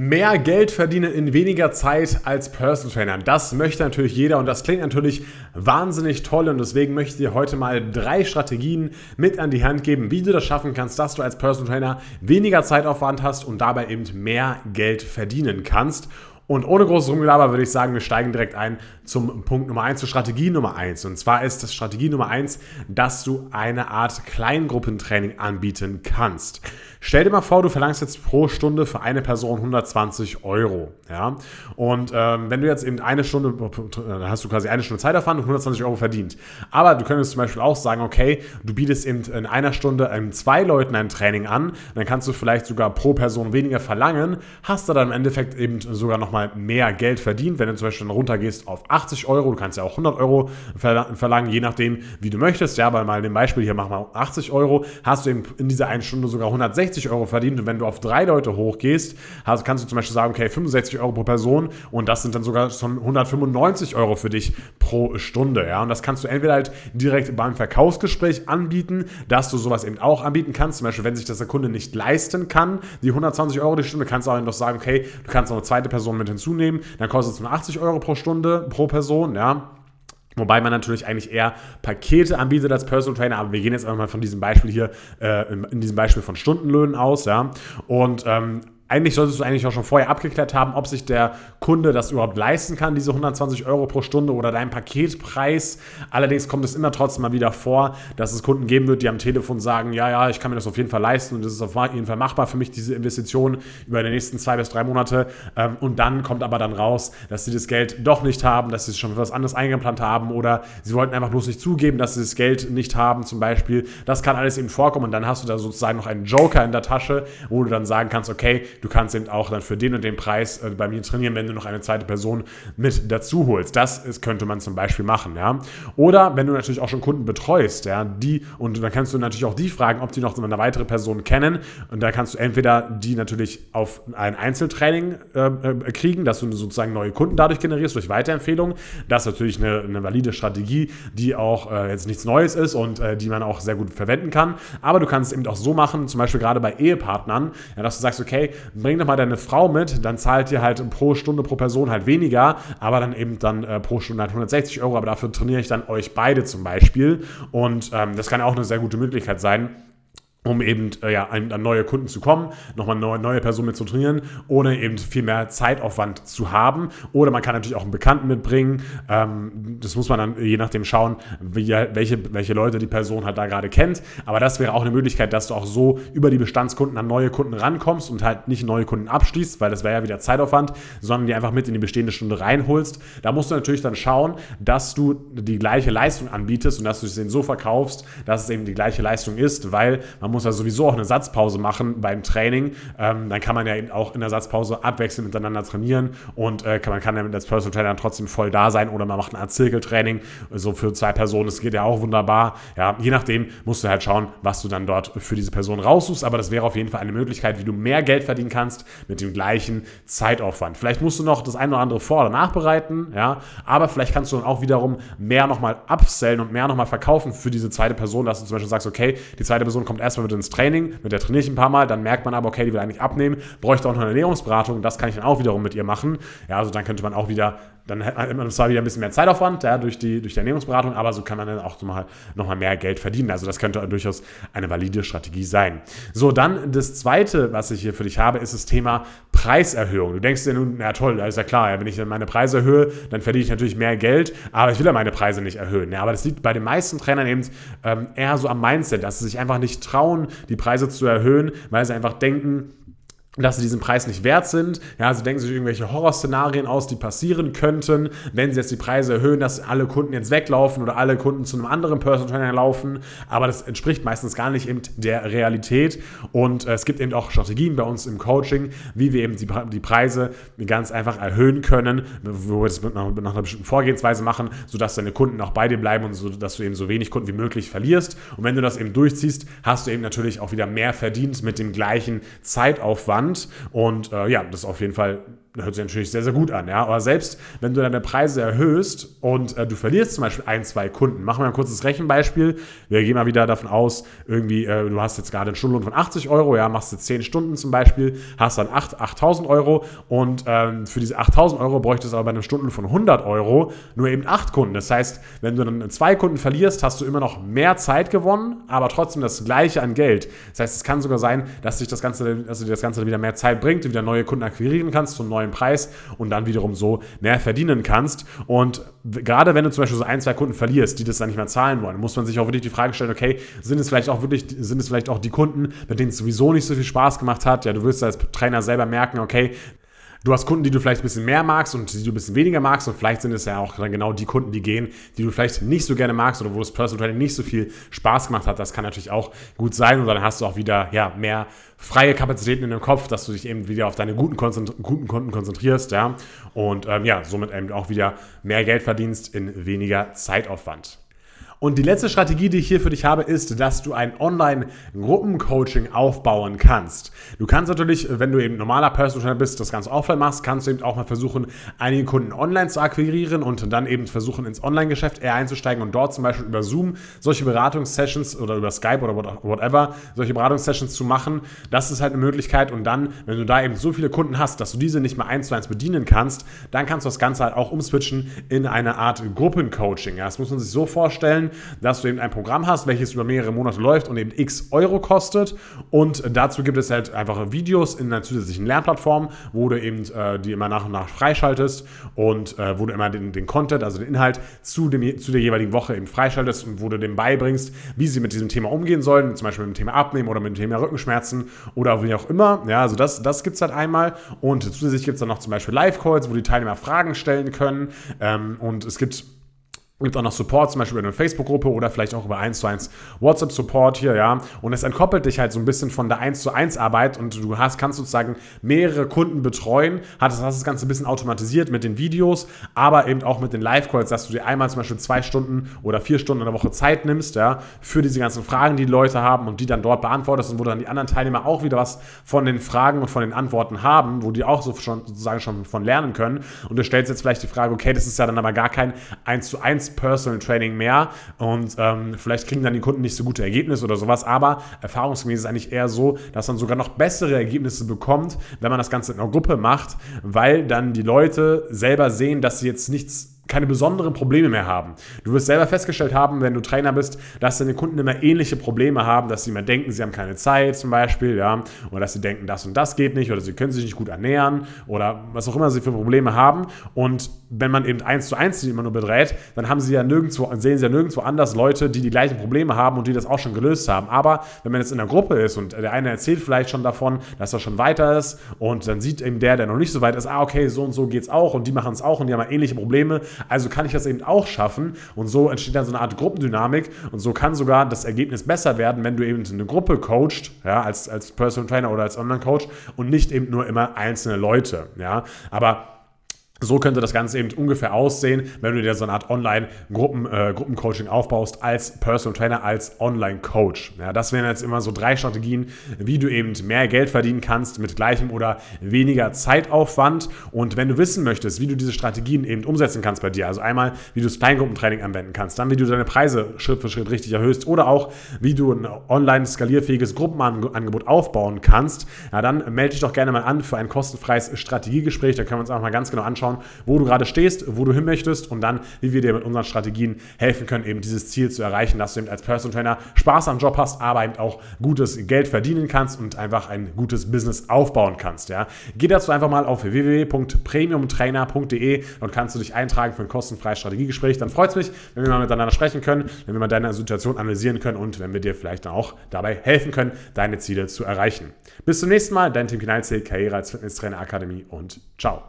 Mehr Geld verdienen in weniger Zeit als Personal Trainer. Das möchte natürlich jeder und das klingt natürlich wahnsinnig toll und deswegen möchte ich dir heute mal drei Strategien mit an die Hand geben, wie du das schaffen kannst, dass du als Personal Trainer weniger Zeitaufwand hast und dabei eben mehr Geld verdienen kannst. Und ohne großes Rumgelaber würde ich sagen, wir steigen direkt ein zum Punkt Nummer 1, zur Strategie Nummer 1. Und zwar ist das Strategie Nummer 1, dass du eine Art Kleingruppentraining anbieten kannst. Stell dir mal vor, du verlangst jetzt pro Stunde für eine Person 120 Euro. Ja? Und ähm, wenn du jetzt eben eine Stunde, dann hast du quasi eine Stunde Zeitaufwand und 120 Euro verdient. Aber du könntest zum Beispiel auch sagen, okay, du bietest eben in einer Stunde ähm, zwei Leuten ein Training an, dann kannst du vielleicht sogar pro Person weniger verlangen, hast du dann im Endeffekt eben sogar nochmal mehr Geld verdient, wenn du zum Beispiel dann runtergehst auf 80 Euro, du kannst ja auch 100 Euro verlangen, je nachdem, wie du möchtest. Ja, weil mal dem Beispiel hier machen wir 80 Euro, hast du eben in dieser einen Stunde sogar 160 60 Euro verdient und wenn du auf drei Leute hochgehst, hast, kannst du zum Beispiel sagen, okay, 65 Euro pro Person und das sind dann sogar schon 195 Euro für dich pro Stunde. Ja? Und das kannst du entweder halt direkt beim Verkaufsgespräch anbieten, dass du sowas eben auch anbieten kannst. Zum Beispiel, wenn sich das der Kunde nicht leisten kann, die 120 Euro die Stunde, kannst du auch noch sagen, okay, du kannst noch eine zweite Person mit hinzunehmen, dann kostet es nur 80 Euro pro Stunde pro Person, ja. Wobei man natürlich eigentlich eher Pakete anbietet als Personal Trainer, aber wir gehen jetzt einfach mal von diesem Beispiel hier, äh, in diesem Beispiel von Stundenlöhnen aus, ja. Und ähm, eigentlich solltest du eigentlich auch schon vorher abgeklärt haben, ob sich der Kunde das überhaupt leisten kann, diese 120 Euro pro Stunde oder dein Paketpreis. Allerdings kommt es immer trotzdem mal wieder vor, dass es Kunden geben wird, die am Telefon sagen, ja, ja, ich kann mir das auf jeden Fall leisten und das ist auf jeden Fall machbar für mich, diese Investition über die nächsten zwei bis drei Monate. Ähm, und dann kommt aber dann raus, dass sie das Geld doch nicht haben, dass sie es schon für was anderes eingeplant haben oder sie wollten einfach bloß nicht zugeben, dass sie das Geld nicht haben zum Beispiel. Das kann alles eben vorkommen und dann hast du da sozusagen noch einen Joker in der Tasche, wo du dann sagen kannst, okay, du kannst eben auch dann für den und den Preis äh, bei mir trainieren, wenn du noch eine zweite Person mit dazu holst. Das ist, könnte man zum Beispiel machen, ja. Oder wenn du natürlich auch schon Kunden betreust, ja, die, und dann kannst du natürlich auch die fragen, ob die noch eine weitere Person kennen. Und da kannst du entweder die natürlich auf ein Einzeltraining äh, äh, kriegen, dass du sozusagen neue Kunden dadurch generierst, durch Weiterempfehlungen. Das ist natürlich eine, eine valide Strategie, die auch äh, jetzt nichts Neues ist und äh, die man auch sehr gut verwenden kann. Aber du kannst es eben auch so machen, zum Beispiel gerade bei Ehepartnern, ja, dass du sagst, okay, bring doch mal deine Frau mit, dann zahlt ihr halt pro Stunde, pro Person halt weniger, aber dann eben dann äh, pro Stunde halt 160 Euro, aber dafür trainiere ich dann euch beide zum Beispiel. Und ähm, das kann auch eine sehr gute Möglichkeit sein um eben äh, ja, an, an, neue Kunden zu kommen, nochmal neue, neue Personen mit zu trainieren, ohne eben viel mehr Zeitaufwand zu haben. Oder man kann natürlich auch einen Bekannten mitbringen. Ähm, das muss man dann je nachdem schauen, wie, welche, welche Leute die Person halt da gerade kennt. Aber das wäre auch eine Möglichkeit, dass du auch so über die Bestandskunden an neue Kunden rankommst und halt nicht neue Kunden abschließt, weil das wäre ja wieder Zeitaufwand, sondern die einfach mit in die bestehende Stunde reinholst. Da musst du natürlich dann schauen, dass du die gleiche Leistung anbietest und dass du es denen so verkaufst, dass es eben die gleiche Leistung ist, weil man man muss ja sowieso auch eine Satzpause machen beim Training. Ähm, dann kann man ja eben auch in der Satzpause abwechselnd miteinander trainieren und äh, kann, man kann ja als Personal Trainer trotzdem voll da sein oder man macht eine Art Zirkeltraining, so für zwei Personen. Das geht ja auch wunderbar. Ja, je nachdem musst du halt schauen, was du dann dort für diese Person raussuchst. Aber das wäre auf jeden Fall eine Möglichkeit, wie du mehr Geld verdienen kannst mit dem gleichen Zeitaufwand. Vielleicht musst du noch das eine oder andere vor- oder nachbereiten, ja, aber vielleicht kannst du dann auch wiederum mehr nochmal upsellen und mehr nochmal verkaufen für diese zweite Person, dass du zum Beispiel sagst, okay, die zweite Person kommt erstmal mit ins Training, mit der trainiere ich ein paar Mal, dann merkt man aber, okay, die will eigentlich abnehmen, bräuchte auch noch eine Ernährungsberatung, das kann ich dann auch wiederum mit ihr machen. Ja, also dann könnte man auch wieder dann hat man zwar wieder ein bisschen mehr Zeitaufwand ja, durch, die, durch die Ernährungsberatung, aber so kann man dann auch nochmal noch mal mehr Geld verdienen. Also das könnte durchaus eine valide Strategie sein. So, dann das Zweite, was ich hier für dich habe, ist das Thema Preiserhöhung. Du denkst dir nun, na toll, da ist ja klar, wenn ich meine Preise erhöhe, dann verdiene ich natürlich mehr Geld, aber ich will ja meine Preise nicht erhöhen. Ja, aber das liegt bei den meisten Trainern eben ähm, eher so am Mindset, dass sie sich einfach nicht trauen, die Preise zu erhöhen, weil sie einfach denken, dass sie diesen Preis nicht wert sind. Ja, sie denken sich irgendwelche Horrorszenarien aus, die passieren könnten, wenn sie jetzt die Preise erhöhen, dass alle Kunden jetzt weglaufen oder alle Kunden zu einem anderen Personal Trainer laufen. Aber das entspricht meistens gar nicht eben der Realität. Und äh, es gibt eben auch Strategien bei uns im Coaching, wie wir eben die, die Preise ganz einfach erhöhen können, wo wir das nach, nach einer bestimmten Vorgehensweise machen, sodass deine Kunden auch bei dir bleiben und so, dass du eben so wenig Kunden wie möglich verlierst. Und wenn du das eben durchziehst, hast du eben natürlich auch wieder mehr verdient mit dem gleichen Zeitaufwand. Und äh, ja, das ist auf jeden Fall hört sich natürlich sehr, sehr gut an, ja. Aber selbst wenn du deine Preise erhöhst und äh, du verlierst zum Beispiel ein, zwei Kunden, machen wir ein kurzes Rechenbeispiel. Wir gehen mal wieder davon aus, irgendwie, äh, du hast jetzt gerade einen Stundenlohn von 80 Euro, ja, machst du 10 Stunden zum Beispiel, hast dann 8, 8000 Euro und ähm, für diese 8000 Euro bräuchtest du aber bei einem Stundenlohn von 100 Euro nur eben 8 Kunden. Das heißt, wenn du dann zwei Kunden verlierst, hast du immer noch mehr Zeit gewonnen, aber trotzdem das gleiche an Geld. Das heißt, es kann sogar sein, dass sich das Ganze, dass dir das Ganze wieder mehr Zeit bringt, du wieder neue Kunden akquirieren kannst zum neuen Preis und dann wiederum so mehr verdienen kannst. Und gerade wenn du zum Beispiel so ein, zwei Kunden verlierst, die das dann nicht mehr zahlen wollen, muss man sich auch wirklich die Frage stellen, okay, sind es vielleicht auch wirklich, sind es vielleicht auch die Kunden, mit denen es sowieso nicht so viel Spaß gemacht hat? Ja, du wirst als Trainer selber merken, okay, Du hast Kunden, die du vielleicht ein bisschen mehr magst und die du ein bisschen weniger magst und vielleicht sind es ja auch dann genau die Kunden, die gehen, die du vielleicht nicht so gerne magst oder wo das Personal Training nicht so viel Spaß gemacht hat. Das kann natürlich auch gut sein und dann hast du auch wieder ja, mehr freie Kapazitäten in dem Kopf, dass du dich eben wieder auf deine guten, guten Kunden konzentrierst ja, und ähm, ja, somit eben auch wieder mehr Geld verdienst in weniger Zeitaufwand. Und die letzte Strategie, die ich hier für dich habe, ist, dass du ein Online-Gruppencoaching aufbauen kannst. Du kannst natürlich, wenn du eben normaler Personal Trainer bist, das Ganze offline machst, kannst du eben auch mal versuchen, einige Kunden online zu akquirieren und dann eben versuchen, ins Online-Geschäft eher einzusteigen und dort zum Beispiel über Zoom solche Beratungssessions oder über Skype oder whatever, solche Beratungssessions zu machen. Das ist halt eine Möglichkeit und dann, wenn du da eben so viele Kunden hast, dass du diese nicht mehr eins zu eins bedienen kannst, dann kannst du das Ganze halt auch umswitchen in eine Art Gruppencoaching. Ja, das muss man sich so vorstellen, dass du eben ein Programm hast, welches über mehrere Monate läuft und eben x Euro kostet. Und dazu gibt es halt einfach Videos in einer zusätzlichen Lernplattform, wo du eben äh, die immer nach und nach freischaltest und äh, wo du immer den, den Content, also den Inhalt zu, dem, zu der jeweiligen Woche eben freischaltest und wo du dem beibringst, wie sie mit diesem Thema umgehen sollen, zum Beispiel mit dem Thema Abnehmen oder mit dem Thema Rückenschmerzen oder wie auch immer. Ja, also das, das gibt es halt einmal. Und zusätzlich gibt es dann noch zum Beispiel Live-Calls, wo die Teilnehmer Fragen stellen können. Ähm, und es gibt gibt auch noch Support, zum Beispiel über eine Facebook-Gruppe oder vielleicht auch über 1 zu 1 WhatsApp-Support hier, ja. Und es entkoppelt dich halt so ein bisschen von der 1 zu 1 Arbeit und du hast, kannst sozusagen mehrere Kunden betreuen, hast, hast das Ganze ein bisschen automatisiert mit den Videos, aber eben auch mit den Live-Calls, dass du dir einmal zum Beispiel zwei Stunden oder vier Stunden in der Woche Zeit nimmst, ja, für diese ganzen Fragen, die die Leute haben und die dann dort beantwortest und wo dann die anderen Teilnehmer auch wieder was von den Fragen und von den Antworten haben, wo die auch so schon, sozusagen schon von lernen können. Und du stellst jetzt vielleicht die Frage, okay, das ist ja dann aber gar kein 1 zu 1 Personal Training mehr und ähm, vielleicht kriegen dann die Kunden nicht so gute Ergebnisse oder sowas, aber erfahrungsgemäß ist es eigentlich eher so, dass man sogar noch bessere Ergebnisse bekommt, wenn man das Ganze in einer Gruppe macht, weil dann die Leute selber sehen, dass sie jetzt nichts keine besonderen Probleme mehr haben. Du wirst selber festgestellt haben, wenn du Trainer bist, dass deine Kunden immer ähnliche Probleme haben, dass sie immer denken, sie haben keine Zeit zum Beispiel, ja, oder dass sie denken, das und das geht nicht, oder sie können sich nicht gut ernähren, oder was auch immer sie für Probleme haben. Und wenn man eben eins zu eins die immer nur bedreht, dann haben sie ja nirgendwo, sehen sie ja nirgendwo anders Leute, die die gleichen Probleme haben und die das auch schon gelöst haben. Aber wenn man jetzt in einer Gruppe ist und der eine erzählt vielleicht schon davon, dass er schon weiter ist und dann sieht eben der, der noch nicht so weit ist, ah, okay, so und so geht's auch und die machen es auch und die haben ähnliche Probleme, also kann ich das eben auch schaffen und so entsteht dann so eine Art Gruppendynamik und so kann sogar das Ergebnis besser werden, wenn du eben eine Gruppe coachst, ja, als, als Personal Trainer oder als Online-Coach und nicht eben nur immer einzelne Leute, ja, aber so könnte das Ganze eben ungefähr aussehen, wenn du dir so eine Art Online-Gruppencoaching äh, aufbaust als Personal Trainer, als Online-Coach. Ja, das wären jetzt immer so drei Strategien, wie du eben mehr Geld verdienen kannst mit gleichem oder weniger Zeitaufwand. Und wenn du wissen möchtest, wie du diese Strategien eben umsetzen kannst bei dir, also einmal, wie du das Kleingruppentraining anwenden kannst, dann wie du deine Preise Schritt für Schritt richtig erhöhst oder auch, wie du ein online skalierfähiges Gruppenangebot aufbauen kannst, ja, dann melde dich doch gerne mal an für ein kostenfreies Strategiegespräch. Da können wir uns auch mal ganz genau anschauen, anschauen, wo du gerade stehst, wo du hin möchtest und dann, wie wir dir mit unseren Strategien helfen können, eben dieses Ziel zu erreichen, dass du eben als Personal Trainer Spaß am Job hast, aber eben auch gutes Geld verdienen kannst und einfach ein gutes Business aufbauen kannst. Ja. Geh dazu einfach mal auf www.premiumtrainer.de und kannst du dich eintragen für ein kostenfreies Strategiegespräch. Dann freut es mich, wenn wir mal miteinander sprechen können, wenn wir mal deine Situation analysieren können und wenn wir dir vielleicht dann auch dabei helfen können, deine Ziele zu erreichen. Bis zum nächsten Mal, dein Tim Knalzig, Karriere als Fitnesstrainer Akademie und ciao.